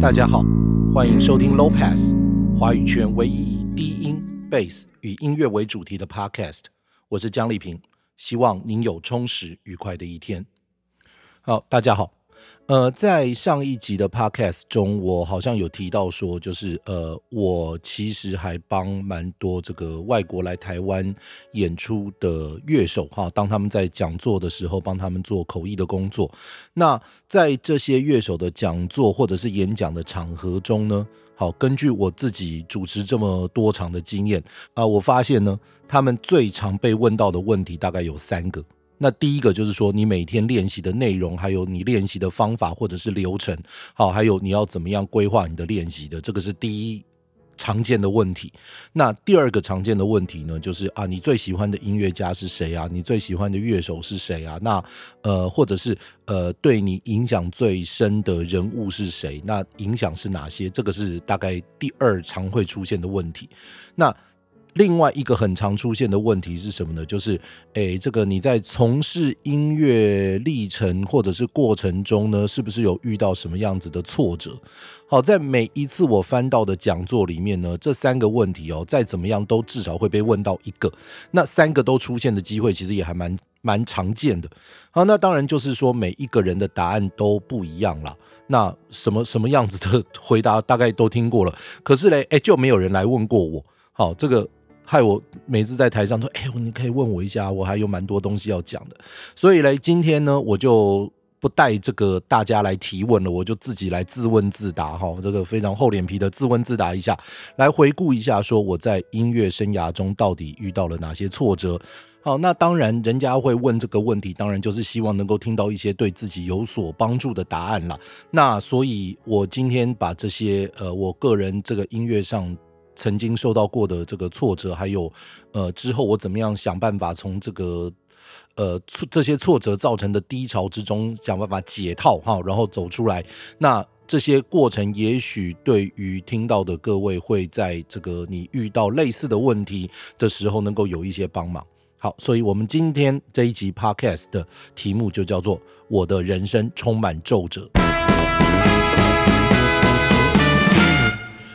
大家好，欢迎收听 Low Pass 华语圈唯一以低音、Bass 与音乐为主题的 Podcast。我是江丽萍，希望您有充实愉快的一天。好，大家好。呃，在上一集的 podcast 中，我好像有提到说，就是呃，我其实还帮蛮多这个外国来台湾演出的乐手哈，当他们在讲座的时候，帮他们做口译的工作。那在这些乐手的讲座或者是演讲的场合中呢，好，根据我自己主持这么多场的经验啊，我发现呢，他们最常被问到的问题大概有三个。那第一个就是说，你每天练习的内容，还有你练习的方法或者是流程，好，还有你要怎么样规划你的练习的，这个是第一常见的问题。那第二个常见的问题呢，就是啊，你最喜欢的音乐家是谁啊？你最喜欢的乐手是谁啊？那呃，或者是呃，对你影响最深的人物是谁？那影响是哪些？这个是大概第二常会出现的问题。那另外一个很常出现的问题是什么呢？就是，诶，这个你在从事音乐历程或者是过程中呢，是不是有遇到什么样子的挫折？好，在每一次我翻到的讲座里面呢，这三个问题哦，再怎么样都至少会被问到一个。那三个都出现的机会其实也还蛮蛮常见的。好，那当然就是说每一个人的答案都不一样啦。那什么什么样子的回答大概都听过了，可是嘞，诶，就没有人来问过我。好，这个。害我每次在台上说：“哎，你可以问我一下，我还有蛮多东西要讲的。”所以嘞，今天呢，我就不带这个大家来提问了，我就自己来自问自答哈。这个非常厚脸皮的自问自答一下，来回顾一下，说我在音乐生涯中到底遇到了哪些挫折。好，那当然，人家会问这个问题，当然就是希望能够听到一些对自己有所帮助的答案啦。那所以，我今天把这些呃，我个人这个音乐上。曾经受到过的这个挫折，还有呃之后我怎么样想办法从这个呃这些挫折造成的低潮之中想办法解套哈，然后走出来。那这些过程也许对于听到的各位会在这个你遇到类似的问题的时候能够有一些帮忙。好，所以我们今天这一集 Podcast 的题目就叫做“我的人生充满皱褶”。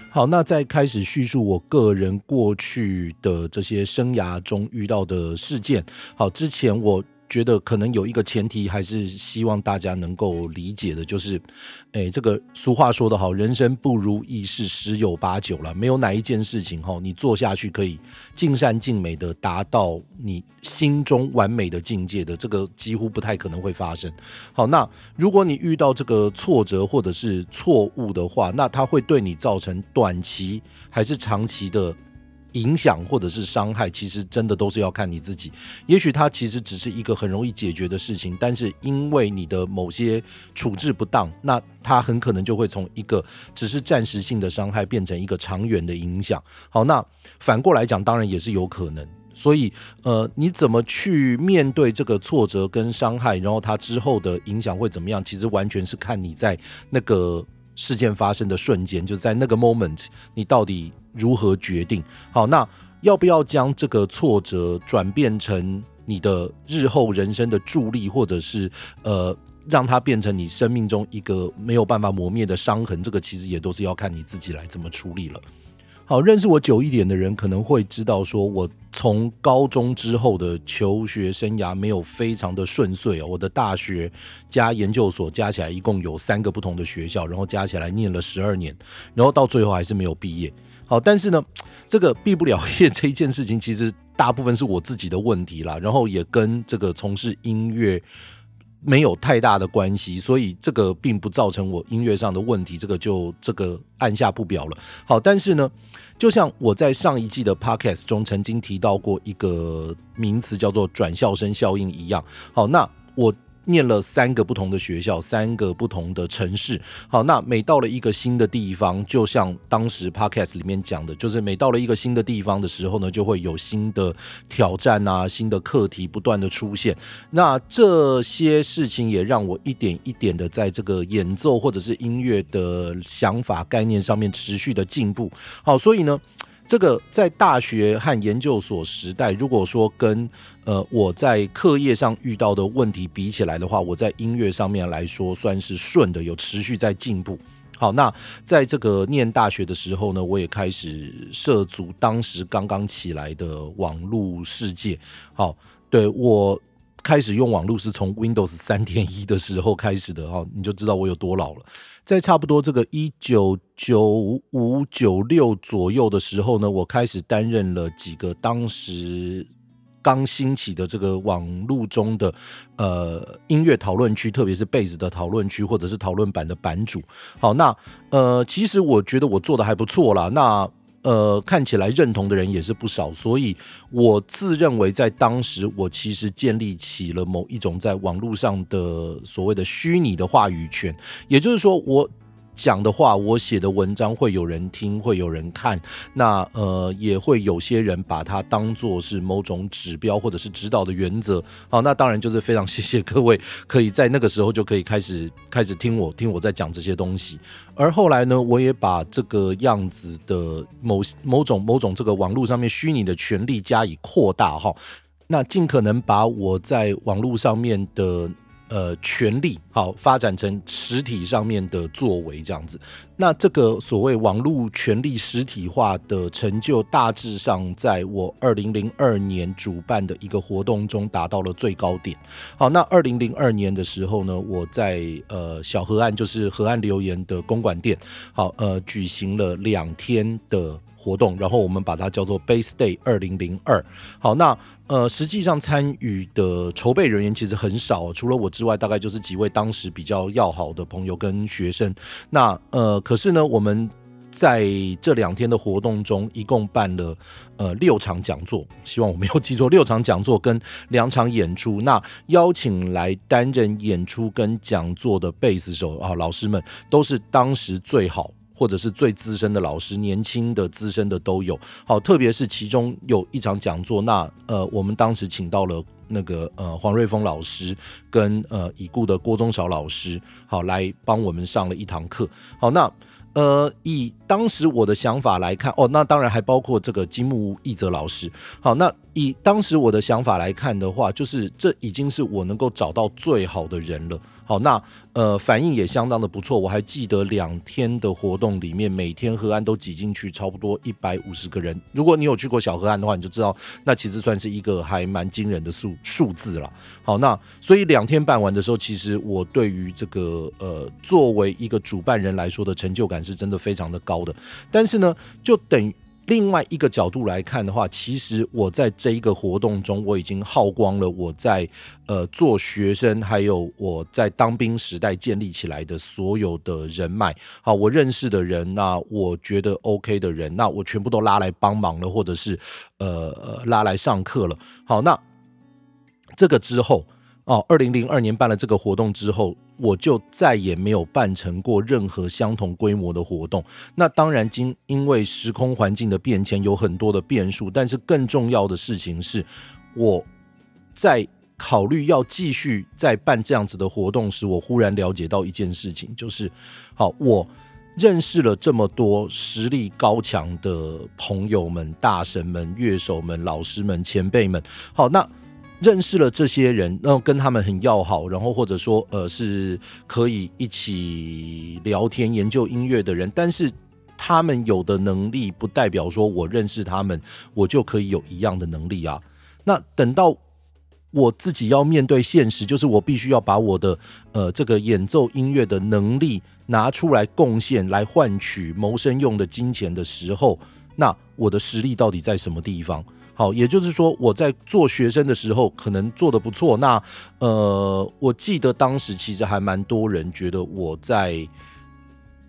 好，那在开始叙述我个人过去的这些生涯中遇到的事件，好，之前我。觉得可能有一个前提，还是希望大家能够理解的，就是，哎，这个俗话说得好，人生不如意事十有八九了，没有哪一件事情哈，你做下去可以尽善尽美的达到你心中完美的境界的，这个几乎不太可能会发生。好，那如果你遇到这个挫折或者是错误的话，那它会对你造成短期还是长期的影响或者是伤害，其实真的都是要看你自己。也许它其实只是一个很容易解决的事情，但是因为你的某些处置不当，那它很可能就会从一个只是暂时性的伤害变成一个长远的影响。好，那反过来讲，当然也是有可能。所以，呃，你怎么去面对这个挫折跟伤害，然后它之后的影响会怎么样？其实完全是看你在那个事件发生的瞬间，就在那个 moment，你到底。如何决定？好，那要不要将这个挫折转变成你的日后人生的助力，或者是呃，让它变成你生命中一个没有办法磨灭的伤痕？这个其实也都是要看你自己来怎么处理了。好，认识我久一点的人可能会知道，说我从高中之后的求学生涯没有非常的顺遂哦。我的大学加研究所加起来一共有三个不同的学校，然后加起来念了十二年，然后到最后还是没有毕业。好，但是呢，这个毕不了业这一件事情，其实大部分是我自己的问题啦，然后也跟这个从事音乐没有太大的关系，所以这个并不造成我音乐上的问题，这个就这个按下不表了。好，但是呢，就像我在上一季的 Podcast 中曾经提到过一个名词，叫做转校生效应一样。好，那我。念了三个不同的学校，三个不同的城市。好，那每到了一个新的地方，就像当时 Podcast 里面讲的，就是每到了一个新的地方的时候呢，就会有新的挑战啊，新的课题不断的出现。那这些事情也让我一点一点的在这个演奏或者是音乐的想法概念上面持续的进步。好，所以呢。这个在大学和研究所时代，如果说跟呃我在课业上遇到的问题比起来的话，我在音乐上面来说算是顺的，有持续在进步。好，那在这个念大学的时候呢，我也开始涉足当时刚刚起来的网络世界。好，对，我开始用网络是从 Windows 三点一的时候开始的哈，你就知道我有多老了。在差不多这个一九九五九六左右的时候呢，我开始担任了几个当时。刚兴起的这个网络中的呃音乐讨论区，特别是贝斯的讨论区，或者是讨论版的版主。好，那呃，其实我觉得我做的还不错啦。那呃，看起来认同的人也是不少，所以我自认为在当时，我其实建立起了某一种在网络上的所谓的虚拟的话语权，也就是说我。讲的话，我写的文章会有人听，会有人看。那呃，也会有些人把它当做是某种指标或者是指导的原则。好，那当然就是非常谢谢各位，可以在那个时候就可以开始开始听我听我在讲这些东西。而后来呢，我也把这个样子的某某种某种这个网络上面虚拟的权利加以扩大哈。那尽可能把我在网络上面的。呃，权利好发展成实体上面的作为这样子，那这个所谓网络权利实体化的成就，大致上在我二零零二年主办的一个活动中达到了最高点。好，那二零零二年的时候呢，我在呃小河岸，就是河岸留言的公馆店，好呃举行了两天的。活动，然后我们把它叫做 Base Day 二零零二。好，那呃，实际上参与的筹备人员其实很少，除了我之外，大概就是几位当时比较要好的朋友跟学生。那呃，可是呢，我们在这两天的活动中，一共办了呃六场讲座，希望我没有记错，六场讲座跟两场演出。那邀请来担任演出跟讲座的贝斯手啊，老师们都是当时最好。或者是最资深的老师，年轻的、资深的都有。好，特别是其中有一场讲座，那呃，我们当时请到了那个呃黄瑞峰老师跟呃已故的郭宗韶老师，好来帮我们上了一堂课。好，那呃以当时我的想法来看，哦，那当然还包括这个金木一泽老师。好，那以当时我的想法来看的话，就是这已经是我能够找到最好的人了。好，那呃反应也相当的不错。我还记得两天的活动里面，每天河岸都挤进去差不多一百五十个人。如果你有去过小河岸的话，你就知道那其实算是一个还蛮惊人的数数字了。好，那所以两天办完的时候，其实我对于这个呃作为一个主办人来说的成就感是真的非常的高的。但是呢，就等于。另外一个角度来看的话，其实我在这一个活动中，我已经耗光了我在呃做学生，还有我在当兵时代建立起来的所有的人脉。好，我认识的人，那我觉得 OK 的人，那我全部都拉来帮忙了，或者是呃拉来上课了。好，那这个之后。哦，二零零二年办了这个活动之后，我就再也没有办成过任何相同规模的活动。那当然，今因为时空环境的变迁，有很多的变数。但是更重要的事情是，我在考虑要继续再办这样子的活动时，我忽然了解到一件事情，就是，好，我认识了这么多实力高强的朋友们、大神们、乐手们、老师们、前辈们。好，那。认识了这些人，然后跟他们很要好，然后或者说呃是可以一起聊天研究音乐的人，但是他们有的能力不代表说我认识他们，我就可以有一样的能力啊。那等到我自己要面对现实，就是我必须要把我的呃这个演奏音乐的能力拿出来贡献，来换取谋生用的金钱的时候，那我的实力到底在什么地方？好，也就是说，我在做学生的时候可能做的不错。那呃，我记得当时其实还蛮多人觉得我在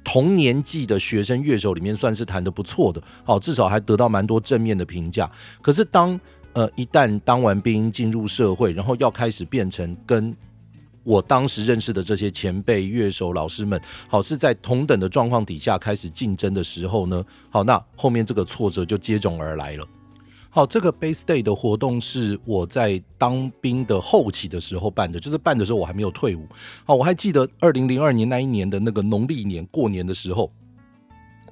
同年纪的学生乐手里面算是弹得不错的。好，至少还得到蛮多正面的评价。可是当呃一旦当完兵进入社会，然后要开始变成跟我当时认识的这些前辈乐手老师们，好，是在同等的状况底下开始竞争的时候呢，好，那后面这个挫折就接踵而来了。好，这个 Base Day 的活动是我在当兵的后期的时候办的，就是办的时候我还没有退伍。好，我还记得二零零二年那一年的那个农历年过年的时候，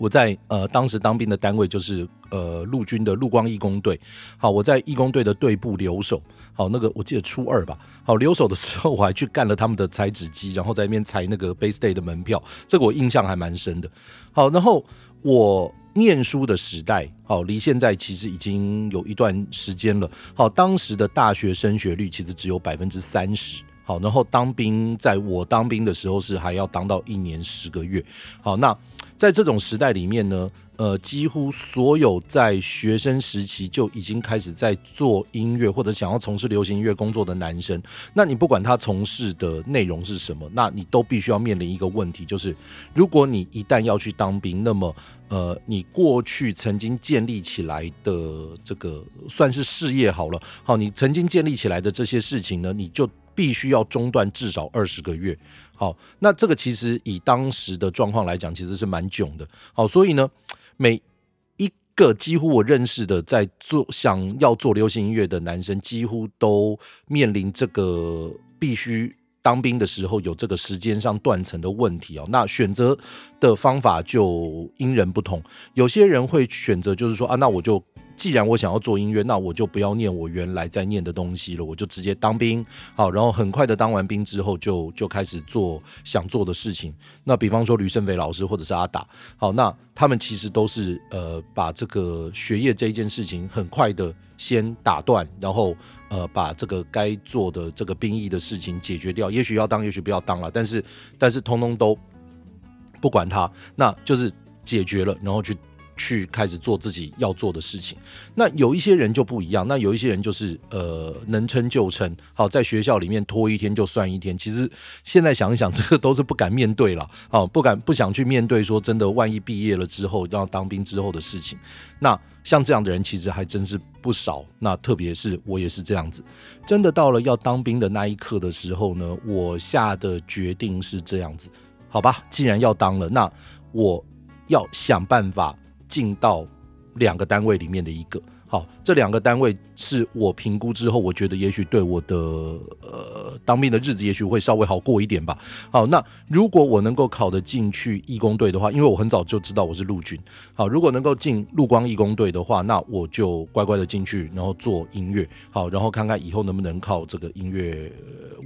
我在呃当时当兵的单位就是呃陆军的陆光义工队。好，我在义工队的队部留守。好，那个我记得初二吧。好，留守的时候我还去干了他们的裁纸机，然后在那边裁那个 Base Day 的门票，这个我印象还蛮深的。好，然后我念书的时代，好，离现在其实已经有一段时间了。好，当时的大学升学率其实只有百分之三十。好，然后当兵，在我当兵的时候是还要当到一年十个月。好，那在这种时代里面呢，呃，几乎所有在学生时期就已经开始在做音乐或者想要从事流行音乐工作的男生，那你不管他从事的内容是什么，那你都必须要面临一个问题，就是如果你一旦要去当兵，那么呃，你过去曾经建立起来的这个算是事业好了，好，你曾经建立起来的这些事情呢，你就必须要中断至少二十个月，好，那这个其实以当时的状况来讲，其实是蛮囧的，好，所以呢，每一个几乎我认识的在做想要做流行音乐的男生，几乎都面临这个必须当兵的时候有这个时间上断层的问题哦。那选择的方法就因人不同，有些人会选择就是说啊，那我就。既然我想要做音乐，那我就不要念我原来在念的东西了，我就直接当兵，好，然后很快的当完兵之后就，就开始做想做的事情。那比方说吕胜伟老师或者是阿达，好，那他们其实都是呃把这个学业这一件事情很快的先打断，然后呃把这个该做的这个兵役的事情解决掉。也许要当，也许不要当了，但是但是通通都不管他，那就是解决了，然后去。去开始做自己要做的事情。那有一些人就不一样，那有一些人就是呃能撑就撑，好，在学校里面拖一天就算一天。其实现在想一想，这个都是不敢面对了，好，不敢不想去面对，说真的，万一毕业了之后要当兵之后的事情。那像这样的人其实还真是不少。那特别是我也是这样子，真的到了要当兵的那一刻的时候呢，我下的决定是这样子，好吧，既然要当了，那我要想办法。进到两个单位里面的一个，好，这两个单位是我评估之后，我觉得也许对我的呃当兵的日子也许会稍微好过一点吧。好，那如果我能够考得进去义工队的话，因为我很早就知道我是陆军，好，如果能够进陆光义工队的话，那我就乖乖的进去，然后做音乐，好，然后看看以后能不能靠这个音乐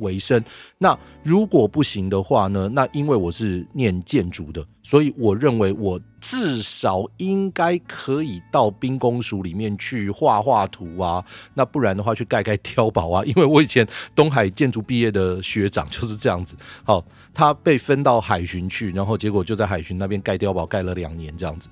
为生。那如果不行的话呢？那因为我是念建筑的，所以我认为我。至少应该可以到兵工署里面去画画图啊，那不然的话去盖盖碉堡啊。因为我以前东海建筑毕业的学长就是这样子，好，他被分到海巡去，然后结果就在海巡那边盖碉堡盖了两年这样子。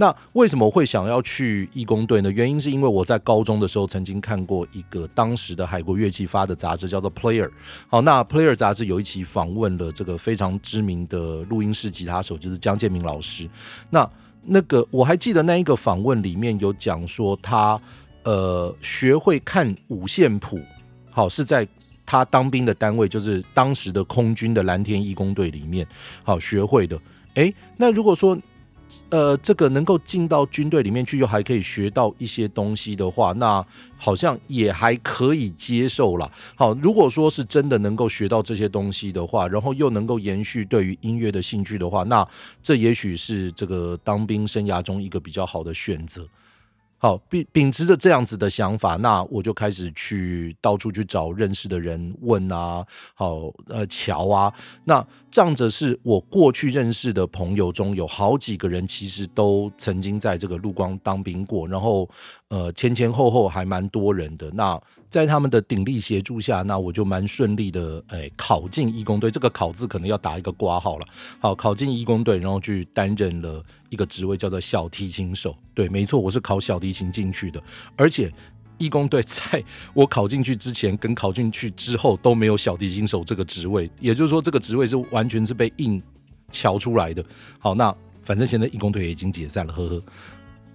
那为什么会想要去义工队呢？原因是因为我在高中的时候曾经看过一个当时的海国乐器发的杂志，叫做《Player》。好，那《Player》杂志有一期访问了这个非常知名的录音室吉他手，就是江建明老师。那那个我还记得那一个访问里面有讲说他呃学会看五线谱，好，是在他当兵的单位，就是当时的空军的蓝天义工队里面好学会的。诶，那如果说呃，这个能够进到军队里面去，又还可以学到一些东西的话，那好像也还可以接受了。好，如果说是真的能够学到这些东西的话，然后又能够延续对于音乐的兴趣的话，那这也许是这个当兵生涯中一个比较好的选择。好，秉秉持着这样子的想法，那我就开始去到处去找认识的人问啊，好，呃，瞧啊，那仗着是我过去认识的朋友中有好几个人，其实都曾经在这个陆光当兵过，然后呃，前前后后还蛮多人的。那在他们的鼎力协助下，那我就蛮顺利的，哎，考进义工队。这个“考”字可能要打一个括号了。好，考进义工队，然后去担任了。一个职位叫做小提琴手，对，没错，我是考小提琴进去的，而且义工队在我考进去之前跟考进去之后都没有小提琴手这个职位，也就是说这个职位是完全是被硬乔出来的。好，那反正现在义工队也已经解散了，呵呵。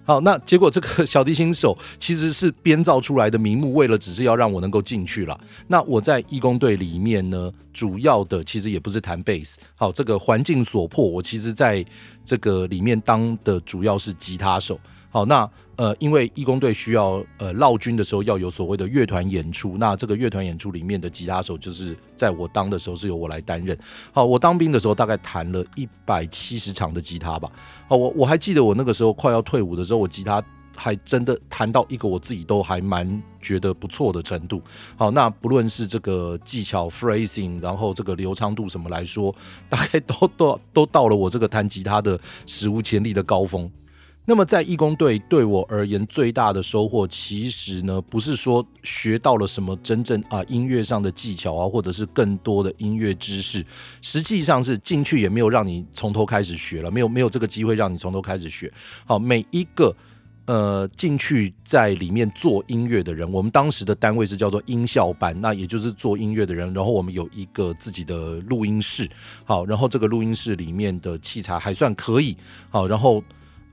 好，那结果这个小提琴手其实是编造出来的名目，为了只是要让我能够进去了。那我在义工队里面呢，主要的其实也不是弹贝斯。好，这个环境所迫，我其实在这个里面当的主要是吉他手。好，那呃，因为义工队需要呃绕军的时候要有所谓的乐团演出，那这个乐团演出里面的吉他手就是在我当的时候是由我来担任。好，我当兵的时候大概弹了一百七十场的吉他吧。好，我我还记得我那个时候快要退伍的时候，我吉他还真的弹到一个我自己都还蛮觉得不错的程度。好，那不论是这个技巧 phrasing，然后这个流畅度什么来说，大概都都都到了我这个弹吉他的史无前例的高峰。那么在义工队对我而言最大的收获，其实呢，不是说学到了什么真正啊音乐上的技巧啊，或者是更多的音乐知识，实际上是进去也没有让你从头开始学了，没有没有这个机会让你从头开始学。好，每一个呃进去在里面做音乐的人，我们当时的单位是叫做音效班，那也就是做音乐的人，然后我们有一个自己的录音室，好，然后这个录音室里面的器材还算可以，好，然后。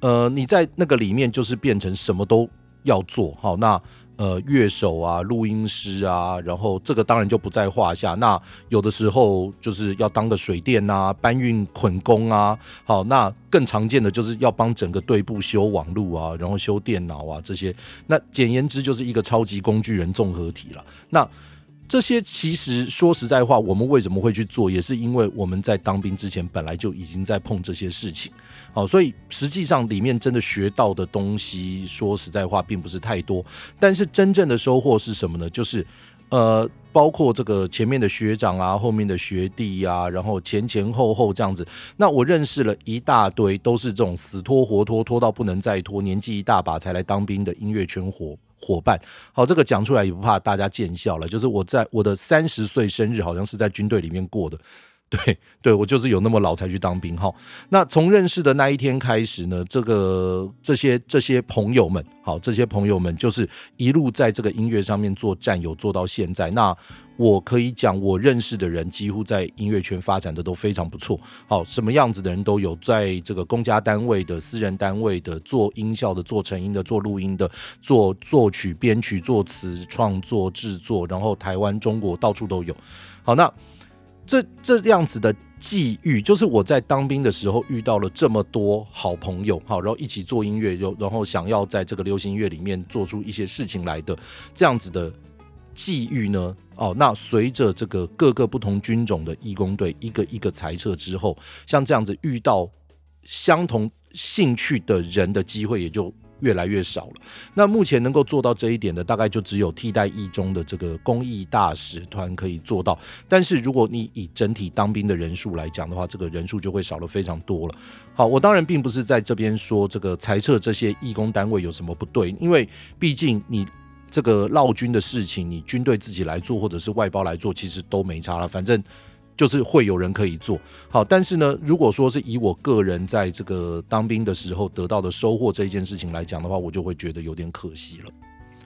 呃，你在那个里面就是变成什么都要做，好，那呃乐手啊、录音师啊，然后这个当然就不在话下。那有的时候就是要当个水电啊、搬运捆工啊，好，那更常见的就是要帮整个队部修网路啊，然后修电脑啊这些。那简言之就是一个超级工具人综合体了。那这些其实说实在话，我们为什么会去做，也是因为我们在当兵之前本来就已经在碰这些事情，好，所以实际上里面真的学到的东西，说实在话并不是太多。但是真正的收获是什么呢？就是呃，包括这个前面的学长啊，后面的学弟啊，然后前前后后这样子，那我认识了一大堆都是这种死拖活拖拖到不能再拖，年纪一大把才来当兵的音乐圈伙伙伴，好，这个讲出来也不怕大家见笑了。就是我在我的三十岁生日，好像是在军队里面过的。对，对我就是有那么老才去当兵哈。那从认识的那一天开始呢，这个这些这些朋友们，好，这些朋友们就是一路在这个音乐上面做战友，做到现在。那我可以讲，我认识的人几乎在音乐圈发展的都非常不错。好，什么样子的人都有，在这个公家单位的、私人单位的、做音效的、做成音的、做录音的、做作曲、编曲、作词、创作、制作，然后台湾、中国到处都有。好，那。这这样子的际遇，就是我在当兵的时候遇到了这么多好朋友，好，然后一起做音乐，又然后想要在这个流行音乐里面做出一些事情来的这样子的际遇呢？哦，那随着这个各个不同军种的义工队一个一个裁撤之后，像这样子遇到相同兴趣的人的机会也就。越来越少了。那目前能够做到这一点的，大概就只有替代役中的这个公益大使团可以做到。但是如果你以整体当兵的人数来讲的话，这个人数就会少了非常多了。好，我当然并不是在这边说这个裁撤这些义工单位有什么不对，因为毕竟你这个劳军的事情，你军队自己来做或者是外包来做，其实都没差了。反正。就是会有人可以做好，但是呢，如果说是以我个人在这个当兵的时候得到的收获这一件事情来讲的话，我就会觉得有点可惜了。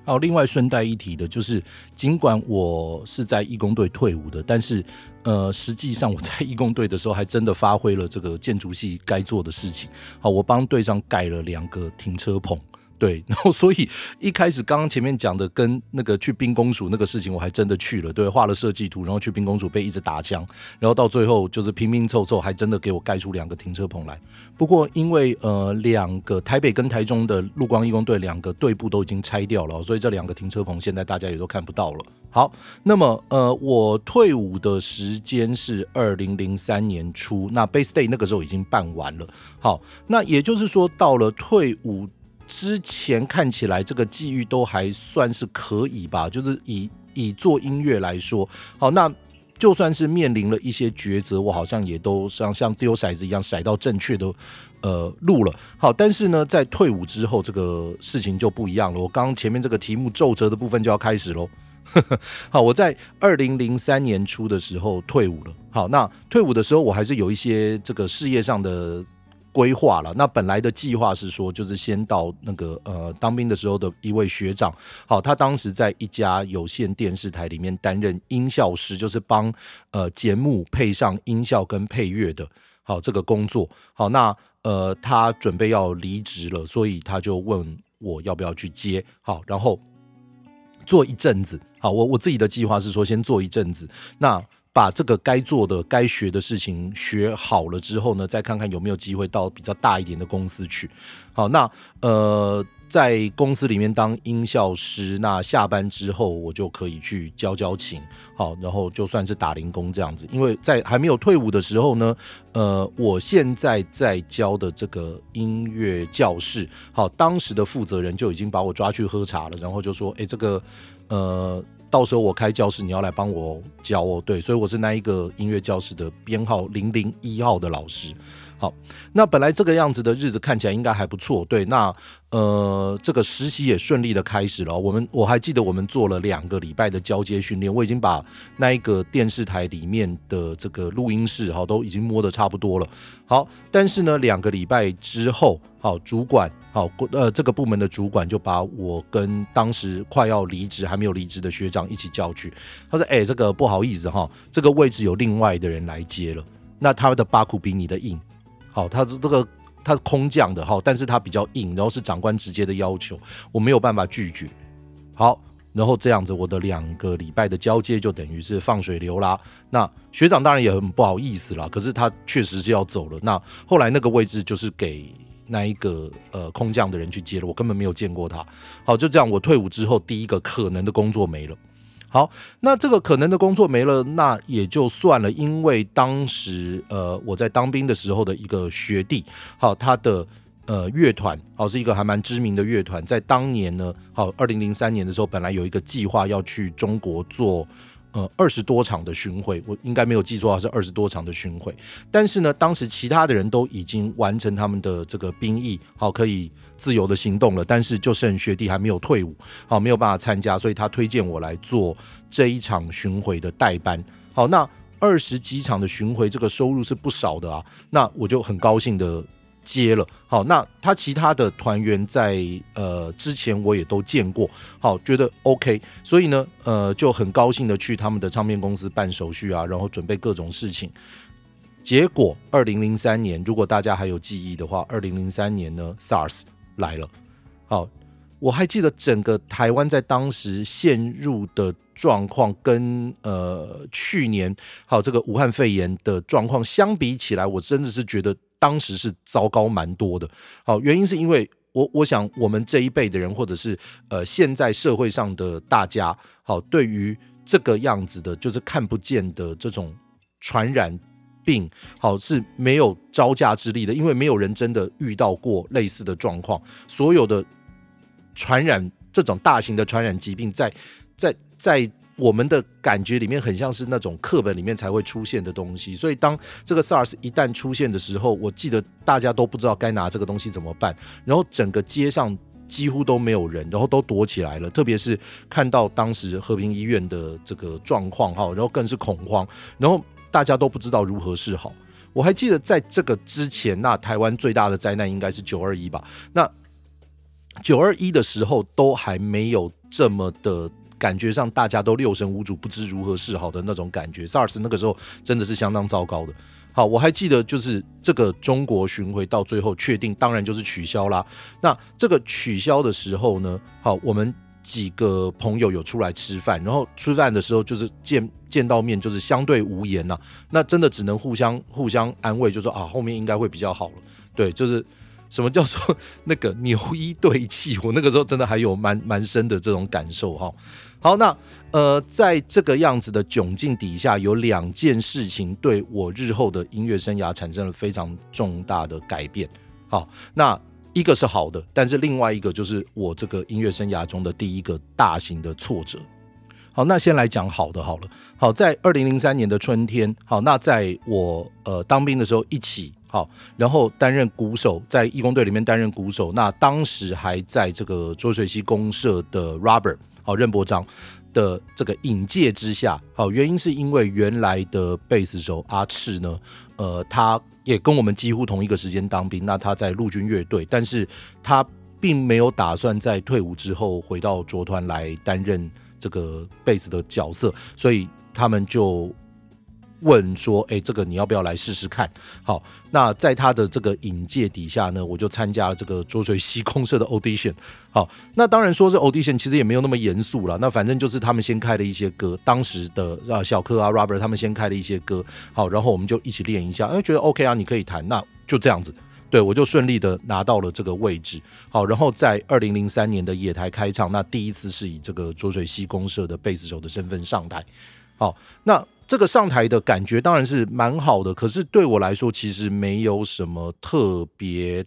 好，另外顺带一提的就是，尽管我是在义工队退伍的，但是呃，实际上我在义工队的时候还真的发挥了这个建筑系该做的事情。好，我帮队上盖了两个停车棚。对，然后所以一开始刚刚前面讲的跟那个去兵公署那个事情，我还真的去了，对，画了设计图，然后去兵公署被一直打枪，然后到最后就是拼拼凑凑，还真的给我盖出两个停车棚来。不过因为呃两个台北跟台中的陆光义工队两个队部都已经拆掉了，所以这两个停车棚现在大家也都看不到了。好，那么呃我退伍的时间是二零零三年初，那 Base Day 那个时候已经办完了。好，那也就是说到了退伍。之前看起来这个际遇都还算是可以吧，就是以以做音乐来说，好，那就算是面临了一些抉择，我好像也都像像丢骰子一样骰到正确的呃路了。好，但是呢，在退伍之后，这个事情就不一样了。我刚前面这个题目皱褶的部分就要开始喽。好，我在二零零三年初的时候退伍了。好，那退伍的时候，我还是有一些这个事业上的。规划了，那本来的计划是说，就是先到那个呃当兵的时候的一位学长，好，他当时在一家有线电视台里面担任音效师，就是帮呃节目配上音效跟配乐的，好这个工作，好，那呃他准备要离职了，所以他就问我要不要去接，好，然后做一阵子，好，我我自己的计划是说先做一阵子，那。把这个该做的、该学的事情学好了之后呢，再看看有没有机会到比较大一点的公司去。好，那呃，在公司里面当音效师，那下班之后我就可以去教教琴，好，然后就算是打零工这样子。因为在还没有退伍的时候呢，呃，我现在在教的这个音乐教室，好，当时的负责人就已经把我抓去喝茶了，然后就说，哎，这个，呃，到时候我开教室，你要来帮我教哦，对，所以我是那一个音乐教室的编号零零一号的老师。好，那本来这个样子的日子看起来应该还不错，对，那呃，这个实习也顺利的开始了。我们我还记得我们做了两个礼拜的交接训练，我已经把那一个电视台里面的这个录音室哈都已经摸得差不多了。好，但是呢，两个礼拜之后，好，主管好，呃，这个部门的主管就把我跟当时快要离职还没有离职的学长一起叫去，他说：“哎，这个不好意思哈，这个位置有另外的人来接了，那他的巴库比你的硬。”好，他是这个他是空降的哈，但是他比较硬，然后是长官直接的要求，我没有办法拒绝。好，然后这样子，我的两个礼拜的交接就等于是放水流啦。那学长当然也很不好意思啦，可是他确实是要走了。那后来那个位置就是给那一个呃空降的人去接了，我根本没有见过他。好，就这样，我退伍之后第一个可能的工作没了。好，那这个可能的工作没了，那也就算了，因为当时呃我在当兵的时候的一个学弟，好，他的呃乐团，好是一个还蛮知名的乐团，在当年呢，好，二零零三年的时候，本来有一个计划要去中国做。呃，二十多场的巡回，我应该没有记错啊，是二十多场的巡回。但是呢，当时其他的人都已经完成他们的这个兵役，好，可以自由的行动了。但是就剩学弟还没有退伍，好，没有办法参加，所以他推荐我来做这一场巡回的代班。好，那二十几场的巡回，这个收入是不少的啊。那我就很高兴的。接了，好，那他其他的团员在呃之前我也都见过，好，觉得 OK，所以呢，呃，就很高兴的去他们的唱片公司办手续啊，然后准备各种事情。结果二零零三年，如果大家还有记忆的话，二零零三年呢，SARS 来了，好，我还记得整个台湾在当时陷入的状况跟呃去年好这个武汉肺炎的状况相比起来，我真的是觉得。当时是糟糕蛮多的，好，原因是因为我我想我们这一辈的人，或者是呃现在社会上的大家，好，对于这个样子的，就是看不见的这种传染病，好，是没有招架之力的，因为没有人真的遇到过类似的状况，所有的传染这种大型的传染疾病在，在在。我们的感觉里面很像是那种课本里面才会出现的东西，所以当这个 SARS 一旦出现的时候，我记得大家都不知道该拿这个东西怎么办，然后整个街上几乎都没有人，然后都躲起来了。特别是看到当时和平医院的这个状况哈，然后更是恐慌，然后大家都不知道如何是好。我还记得在这个之前，那台湾最大的灾难应该是九二一吧？那九二一的时候都还没有这么的。感觉上大家都六神无主，不知如何是好的那种感觉。SARS 那个时候真的是相当糟糕的。好，我还记得就是这个中国巡回到最后确定，当然就是取消啦。那这个取消的时候呢，好，我们几个朋友有出来吃饭，然后吃饭的时候就是见见到面就是相对无言呐、那真的只能互相互相安慰，就说啊后面应该会比较好了。对，就是。什么叫做那个牛一对气？我那个时候真的还有蛮蛮深的这种感受哈。好，那呃，在这个样子的窘境底下，有两件事情对我日后的音乐生涯产生了非常重大的改变。好，那一个是好的，但是另外一个就是我这个音乐生涯中的第一个大型的挫折。好，那先来讲好的好了。好，在二零零三年的春天，好，那在我呃当兵的时候一起。好，然后担任鼓手，在义工队里面担任鼓手。那当时还在这个浊水溪公社的 Robert，好，任伯章的这个引介之下，好，原因是因为原来的贝斯手阿赤呢，呃，他也跟我们几乎同一个时间当兵。那他在陆军乐队，但是他并没有打算在退伍之后回到卓团来担任这个贝斯的角色，所以他们就。问说：“哎，这个你要不要来试试看？”好，那在他的这个引介底下呢，我就参加了这个浊水溪公社的 audition。好，那当然说是 audition，其实也没有那么严肃了。那反正就是他们先开了一些歌，当时的啊小柯啊 Robert 他们先开了一些歌。好，然后我们就一起练一下，哎，觉得 OK 啊，你可以弹，那就这样子。对，我就顺利的拿到了这个位置。好，然后在二零零三年的野台开唱，那第一次是以这个浊水溪公社的贝斯手的身份上台。好，那这个上台的感觉当然是蛮好的，可是对我来说其实没有什么特别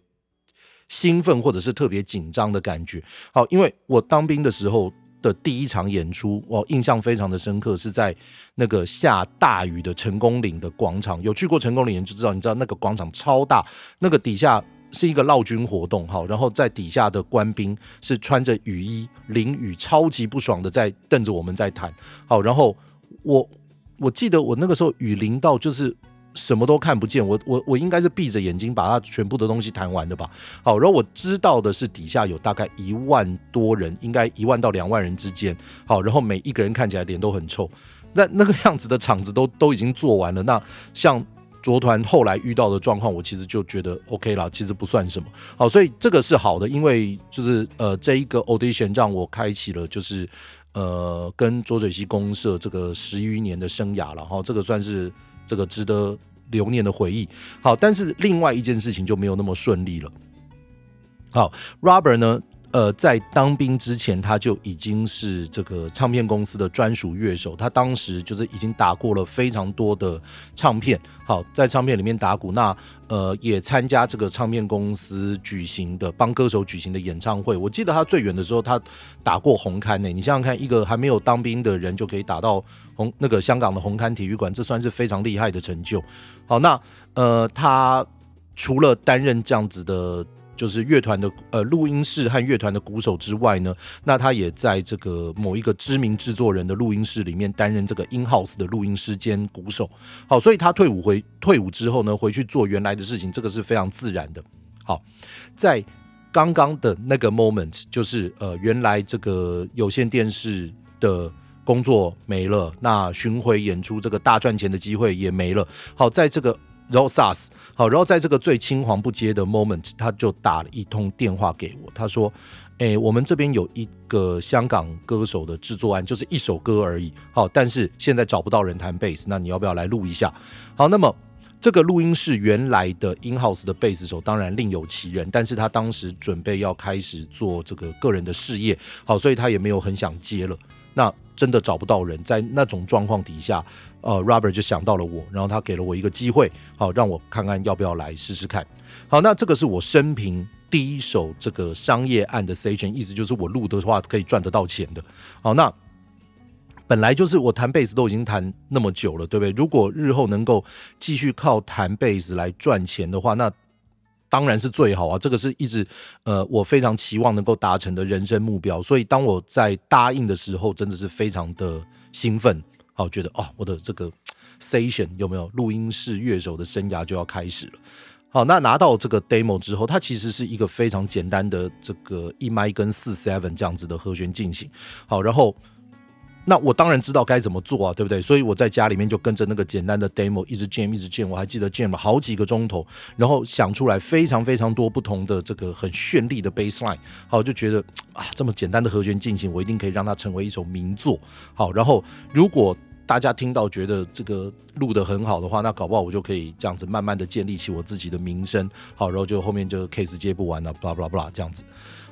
兴奋或者是特别紧张的感觉。好，因为我当兵的时候的第一场演出，我印象非常的深刻，是在那个下大雨的成功岭的广场。有去过成功岭就知道，你知道那个广场超大，那个底下是一个劳军活动，好，然后在底下的官兵是穿着雨衣淋雨，超级不爽的在瞪着我们在弹，好，然后。我我记得我那个时候雨淋到就是什么都看不见，我我我应该是闭着眼睛把它全部的东西弹完的吧。好，然后我知道的是底下有大概一万多人，应该一万到两万人之间。好，然后每一个人看起来脸都很臭，那 那个样子的场子都都已经做完了。那像卓团后来遇到的状况，我其实就觉得 OK 了，其实不算什么。好，所以这个是好的，因为就是呃这一个 audition 让我开启了就是。呃，跟浊水溪公社这个十余年的生涯了哈，这个算是这个值得留念的回忆。好，但是另外一件事情就没有那么顺利了。好，rober 呢？呃，在当兵之前，他就已经是这个唱片公司的专属乐手。他当时就是已经打过了非常多的唱片，好，在唱片里面打鼓。那呃，也参加这个唱片公司举行的帮歌手举行的演唱会。我记得他最远的时候，他打过红磡呢。你想想看，一个还没有当兵的人就可以打到红那个香港的红磡体育馆，这算是非常厉害的成就。好，那呃，他除了担任这样子的。就是乐团的呃录音室和乐团的鼓手之外呢，那他也在这个某一个知名制作人的录音室里面担任这个 in house 的录音师兼鼓手。好，所以他退伍回退伍之后呢，回去做原来的事情，这个是非常自然的。好，在刚刚的那个 moment，就是呃原来这个有线电视的工作没了，那巡回演出这个大赚钱的机会也没了。好，在这个。然后 SARS 好，然后在这个最青黄不接的 moment，他就打了一通电话给我，他说：“诶，我们这边有一个香港歌手的制作案，就是一首歌而已。好，但是现在找不到人弹贝斯，那你要不要来录一下？好，那么这个录音室原来的 in house 的贝斯手当然另有其人，但是他当时准备要开始做这个个人的事业，好，所以他也没有很想接了。那真的找不到人，在那种状况底下。”呃，Robert 就想到了我，然后他给了我一个机会，好让我看看要不要来试试看。好，那这个是我生平第一首这个商业案的 session，意思就是我录的话可以赚得到钱的。好，那本来就是我弹贝斯都已经弹那么久了，对不对？如果日后能够继续靠弹贝斯来赚钱的话，那当然是最好啊。这个是一直呃我非常期望能够达成的人生目标。所以当我在答应的时候，真的是非常的兴奋。好，觉得哦，我的这个 station 有没有录音室乐手的生涯就要开始了。好，那拿到这个 demo 之后，它其实是一个非常简单的这个一麦跟四 seven 这样子的和弦进行。好，然后那我当然知道该怎么做啊，对不对？所以我在家里面就跟着那个简单的 demo 一直 jam 一直 jam，我还记得 jam 好几个钟头，然后想出来非常非常多不同的这个很绚丽的 bass line。好，就觉得啊，这么简单的和弦进行，我一定可以让它成为一首名作。好，然后如果大家听到觉得这个录得很好的话，那搞不好我就可以这样子慢慢的建立起我自己的名声。好，然后就后面就 case 接不完了巴拉巴拉巴拉这样子。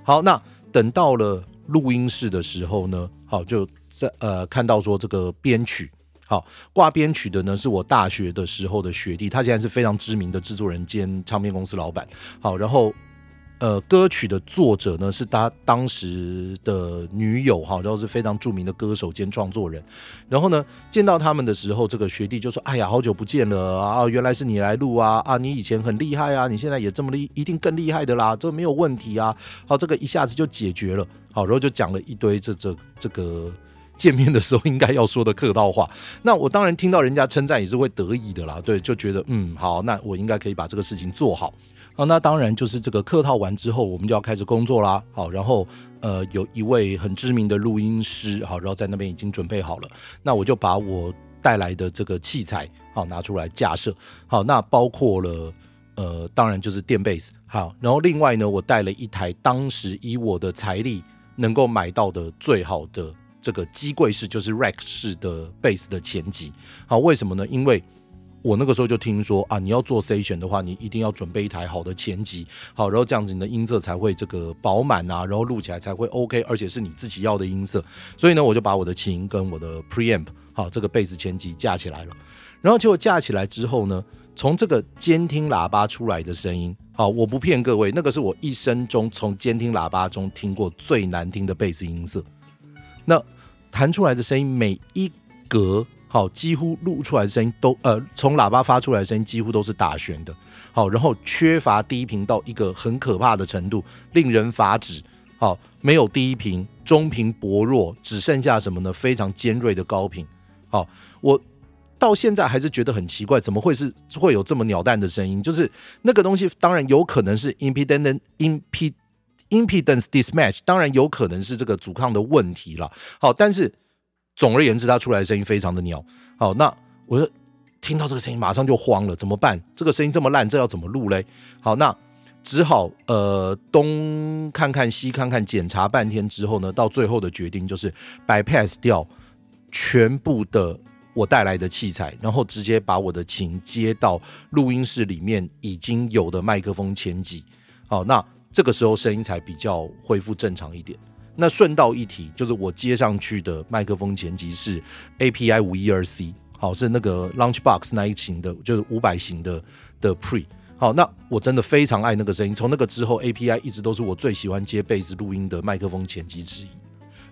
好，那等到了录音室的时候呢，好，就在呃看到说这个编曲，好，挂编曲的呢是我大学的时候的学弟，他现在是非常知名的制作人兼唱片公司老板。好，然后。呃，歌曲的作者呢是他当时的女友哈，然后是非常著名的歌手兼创作人。然后呢，见到他们的时候，这个学弟就说：“哎呀，好久不见了啊！原来是你来录啊啊！你以前很厉害啊，你现在也这么厉，一定更厉害的啦，这没有问题啊！好，这个一下子就解决了。好，然后就讲了一堆这这这个见面的时候应该要说的客套话。那我当然听到人家称赞也是会得意的啦，对，就觉得嗯好，那我应该可以把这个事情做好。”好，那当然就是这个客套完之后，我们就要开始工作啦。好，然后呃，有一位很知名的录音师，好，然后在那边已经准备好了。那我就把我带来的这个器材，好，拿出来架设。好，那包括了呃，当然就是电贝斯。好，然后另外呢，我带了一台当时以我的财力能够买到的最好的这个机柜式，就是 rack 式的贝斯的前级。好，为什么呢？因为我那个时候就听说啊，你要做 session 的话，你一定要准备一台好的前级，好，然后这样子你的音色才会这个饱满啊，然后录起来才会 OK，而且是你自己要的音色。所以呢，我就把我的琴跟我的 preamp 好这个贝斯前级架起来了，然后结果架起来之后呢，从这个监听喇叭出来的声音，好，我不骗各位，那个是我一生中从监听喇叭中听过最难听的贝斯音色。那弹出来的声音每一格。好，几乎录出来的声音都呃，从喇叭发出来的声音几乎都是打旋的。好，然后缺乏低频到一个很可怕的程度，令人发指。好，没有低频，中频薄弱，只剩下什么呢？非常尖锐的高频。好，我到现在还是觉得很奇怪，怎么会是会有这么鸟蛋的声音？就是那个东西，当然有可能是 impedance impedance impedance mismatch，当然有可能是这个阻抗的问题了。好，但是。总而言之，它出来的声音非常的鸟。好，那我就听到这个声音，马上就慌了，怎么办？这个声音这么烂，这要怎么录嘞？好，那只好呃东看看西看看，检查半天之后呢，到最后的决定就是 bypass 掉全部的我带来的器材，然后直接把我的琴接到录音室里面已经有的麦克风前级。好，那这个时候声音才比较恢复正常一点。那顺道一提，就是我接上去的麦克风前级是 API 五一二 C，好，是那个 Launchbox 那一型的，就是五百型的的 Pre。好，那我真的非常爱那个声音，从那个之后 API 一直都是我最喜欢接贝斯录音的麦克风前级之一。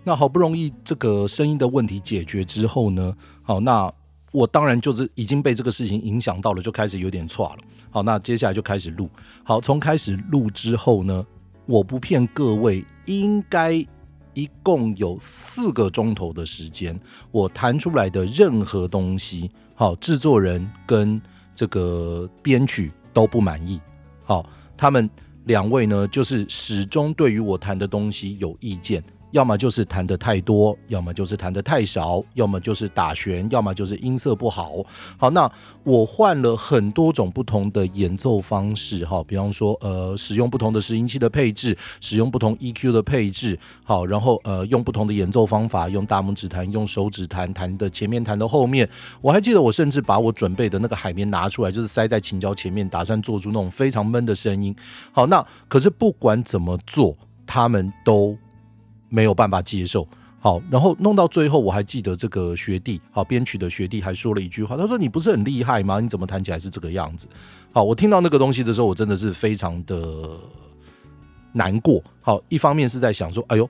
那好不容易这个声音的问题解决之后呢，好，那我当然就是已经被这个事情影响到了，就开始有点错了。好，那接下来就开始录。好，从开始录之后呢，我不骗各位，应该。一共有四个钟头的时间，我弹出来的任何东西，好，制作人跟这个编曲都不满意，好，他们两位呢，就是始终对于我弹的东西有意见。要么就是弹得太多，要么就是弹得太少，要么就是打旋，要么就是音色不好。好，那我换了很多种不同的演奏方式，哈，比方说，呃，使用不同的拾音器的配置，使用不同 EQ 的配置，好，然后呃，用不同的演奏方法，用大拇指弹，用手指弹，弹的前面，弹的后面。我还记得，我甚至把我准备的那个海绵拿出来，就是塞在琴胶前面，打算做出那种非常闷的声音。好，那可是不管怎么做，他们都。没有办法接受，好，然后弄到最后，我还记得这个学弟，好，编曲的学弟还说了一句话，他说：“你不是很厉害吗？你怎么弹起来是这个样子？”好，我听到那个东西的时候，我真的是非常的难过。好，一方面是在想说：“哎呦，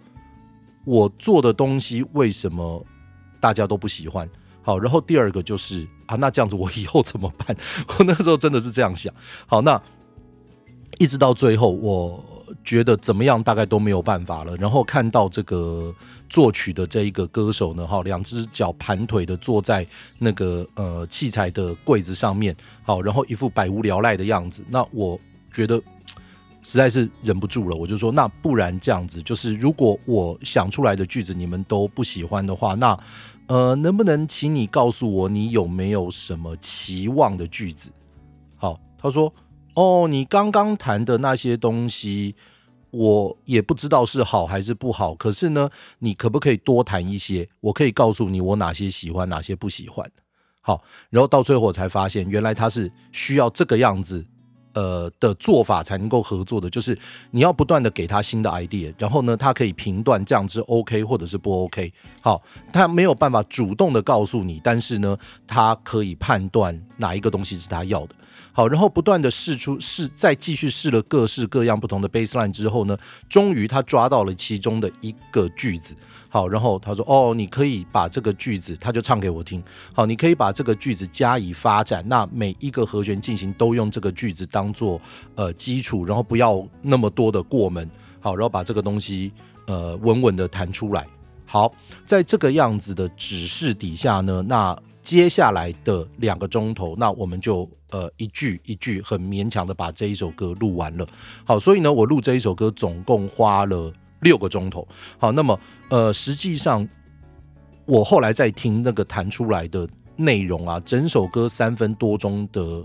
我做的东西为什么大家都不喜欢？”好，然后第二个就是啊，那这样子我以后怎么办？我那时候真的是这样想。好，那一直到最后我。觉得怎么样，大概都没有办法了。然后看到这个作曲的这一个歌手呢，哈，两只脚盘腿的坐在那个呃器材的柜子上面，好，然后一副百无聊赖的样子。那我觉得实在是忍不住了，我就说，那不然这样子，就是如果我想出来的句子你们都不喜欢的话，那呃，能不能请你告诉我，你有没有什么期望的句子？好，他说。哦，你刚刚谈的那些东西，我也不知道是好还是不好。可是呢，你可不可以多谈一些？我可以告诉你我哪些喜欢，哪些不喜欢。好，然后到最后才发现，原来他是需要这个样子。呃的做法才能够合作的，就是你要不断的给他新的 idea，然后呢，他可以评断这样子 OK 或者是不 OK。好，他没有办法主动的告诉你，但是呢，他可以判断哪一个东西是他要的。好，然后不断的试出试，再继续试了各式各样不同的 baseline 之后呢，终于他抓到了其中的一个句子。好，然后他说：“哦，你可以把这个句子，他就唱给我听。好，你可以把这个句子加以发展。那每一个和弦进行都用这个句子当做呃基础，然后不要那么多的过门。好，然后把这个东西呃稳稳的弹出来。好，在这个样子的指示底下呢，那接下来的两个钟头，那我们就呃一句一句很勉强的把这一首歌录完了。好，所以呢，我录这一首歌总共花了。”六个钟头，好，那么呃，实际上我后来在听那个弹出来的内容啊，整首歌三分多钟的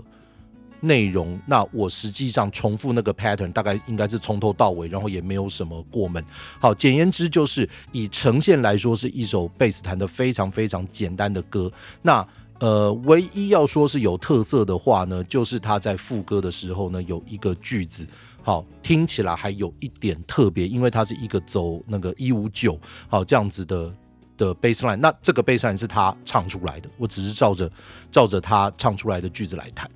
内容，那我实际上重复那个 pattern，大概应该是从头到尾，然后也没有什么过门。好，简言之就是以呈现来说，是一首贝斯弹的非常非常简单的歌。那呃，唯一要说是有特色的话呢，就是他在副歌的时候呢，有一个句子，好，听起来还有一点特别，因为它是一个走那个一五九，好，这样子的的 baseline，那这个 baseline 是他唱出来的，我只是照着照着他唱出来的句子来弹。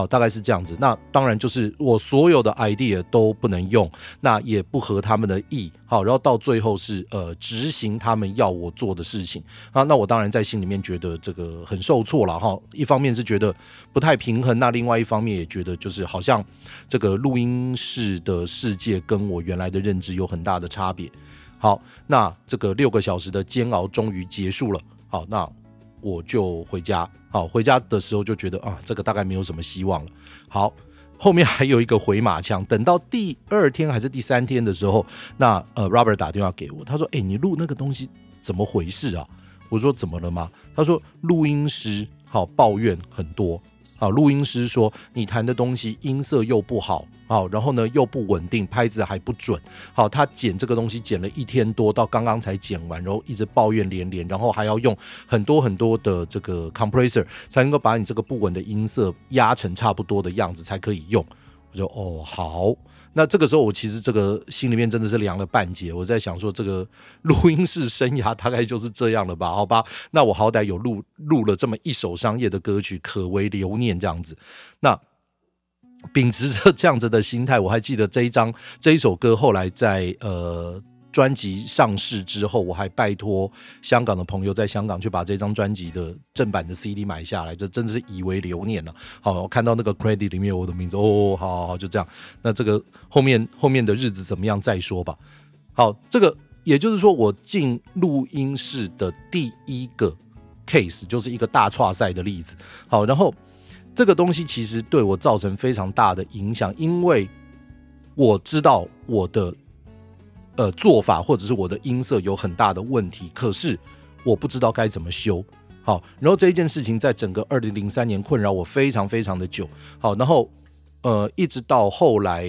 好，大概是这样子。那当然就是我所有的 idea 都不能用，那也不合他们的意。好，然后到最后是呃执行他们要我做的事情啊。那我当然在心里面觉得这个很受挫了哈。一方面是觉得不太平衡，那另外一方面也觉得就是好像这个录音室的世界跟我原来的认知有很大的差别。好，那这个六个小时的煎熬终于结束了。好，那我就回家。好，回家的时候就觉得啊，这个大概没有什么希望了。好，后面还有一个回马枪，等到第二天还是第三天的时候，那呃，Robert 打电话给我，他说：“哎，你录那个东西怎么回事啊？”我说：“怎么了吗？”他说：“录音师好抱怨很多。”啊，录音师说你弹的东西音色又不好，好，然后呢又不稳定，拍子还不准。好，他剪这个东西剪了一天多，到刚刚才剪完，然后一直抱怨连连，然后还要用很多很多的这个 compressor 才能够把你这个不稳的音色压成差不多的样子才可以用。我就哦好。那这个时候，我其实这个心里面真的是凉了半截。我在想说，这个录音室生涯大概就是这样了吧？好吧，那我好歹有录录了这么一首商业的歌曲，可为留念这样子。那秉持着这样子的心态，我还记得这一张这一首歌后来在呃。专辑上市之后，我还拜托香港的朋友在香港去把这张专辑的正版的 CD 买下来，这真的是以为留念呢。好，我看到那个 credit 里面有我的名字，哦，好好好，就这样。那这个后面后面的日子怎么样再说吧。好，这个也就是说，我进录音室的第一个 case 就是一个大剉赛的例子。好，然后这个东西其实对我造成非常大的影响，因为我知道我的。呃，做法或者是我的音色有很大的问题，可是我不知道该怎么修。好，然后这一件事情在整个二零零三年困扰我非常非常的久。好，然后呃，一直到后来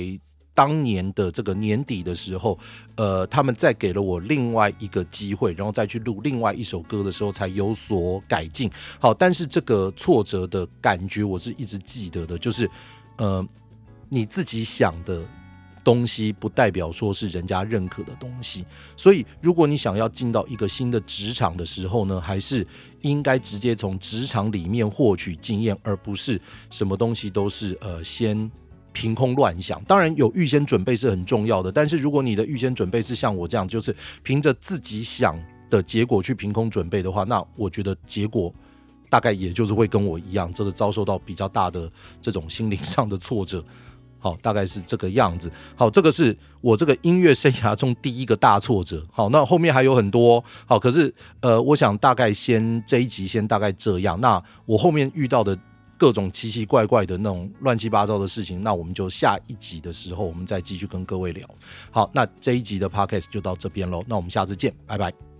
当年的这个年底的时候，呃，他们再给了我另外一个机会，然后再去录另外一首歌的时候，才有所改进。好，但是这个挫折的感觉我是一直记得的，就是呃，你自己想的。东西不代表说是人家认可的东西，所以如果你想要进到一个新的职场的时候呢，还是应该直接从职场里面获取经验，而不是什么东西都是呃先凭空乱想。当然有预先准备是很重要的，但是如果你的预先准备是像我这样，就是凭着自己想的结果去凭空准备的话，那我觉得结果大概也就是会跟我一样，这个遭受到比较大的这种心灵上的挫折。好，大概是这个样子。好，这个是我这个音乐生涯中第一个大挫折。好，那后面还有很多。好，可是呃，我想大概先这一集先大概这样。那我后面遇到的各种奇奇怪怪的那种乱七八糟的事情，那我们就下一集的时候我们再继续跟各位聊。好，那这一集的 podcast 就到这边喽。那我们下次见，拜拜。